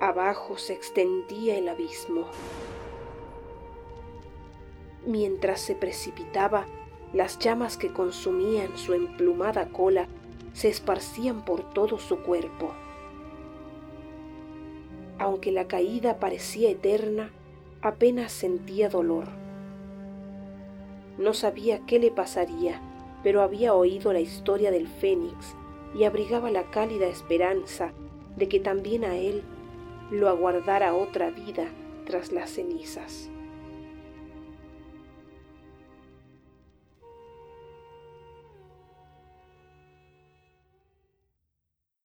Abajo se extendía el abismo. Mientras se precipitaba, las llamas que consumían su emplumada cola se esparcían por todo su cuerpo. Aunque la caída parecía eterna, apenas sentía dolor. No sabía qué le pasaría, pero había oído la historia del Fénix y abrigaba la cálida esperanza de que también a él lo aguardara otra vida tras las cenizas.